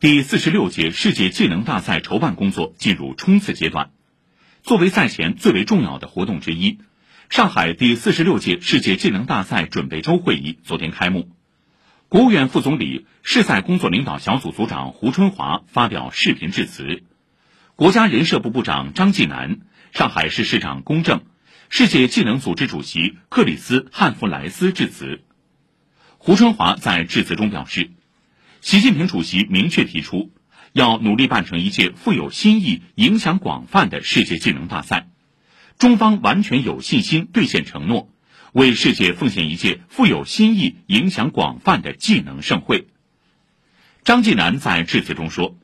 第四十六届世界技能大赛筹办工作进入冲刺阶段。作为赛前最为重要的活动之一，上海第四十六届世界技能大赛准备周会议昨天开幕。国务院副总理、市赛工作领导小组组长胡春华发表视频致辞，国家人社部部长张继南、上海市市长龚正、世界技能组织主席克里斯·汉弗莱斯致辞。胡春华在致辞中表示，习近平主席明确提出，要努力办成一届富有新意、影响广泛的世界技能大赛，中方完全有信心兑现承诺。为世界奉献一届富有新意、影响广泛的技能盛会。张继南在致辞中说：“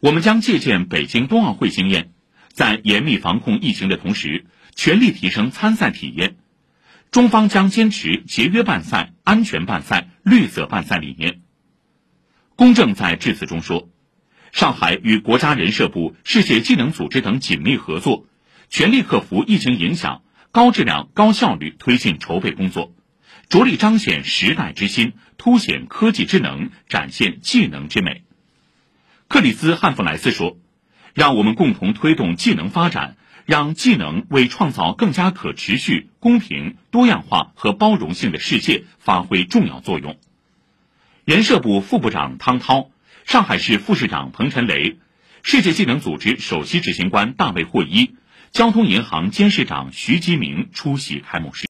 我们将借鉴北京冬奥会经验，在严密防控疫情的同时，全力提升参赛体验。中方将坚持节约办赛、安全办赛、绿色办赛理念。”公正在致辞中说：“上海与国家人社部、世界技能组织等紧密合作，全力克服疫情影响。”高质量、高效率推进筹备工作，着力彰显时代之心，凸显科技之能，展现技能之美。克里斯·汉弗莱斯说：“让我们共同推动技能发展，让技能为创造更加可持续、公平、多样化和包容性的世界发挥重要作用。”人社部副部长汤涛、上海市副市长彭晨雷、世界技能组织首席执行官大卫·霍伊。交通银行监事长徐吉明出席开幕式。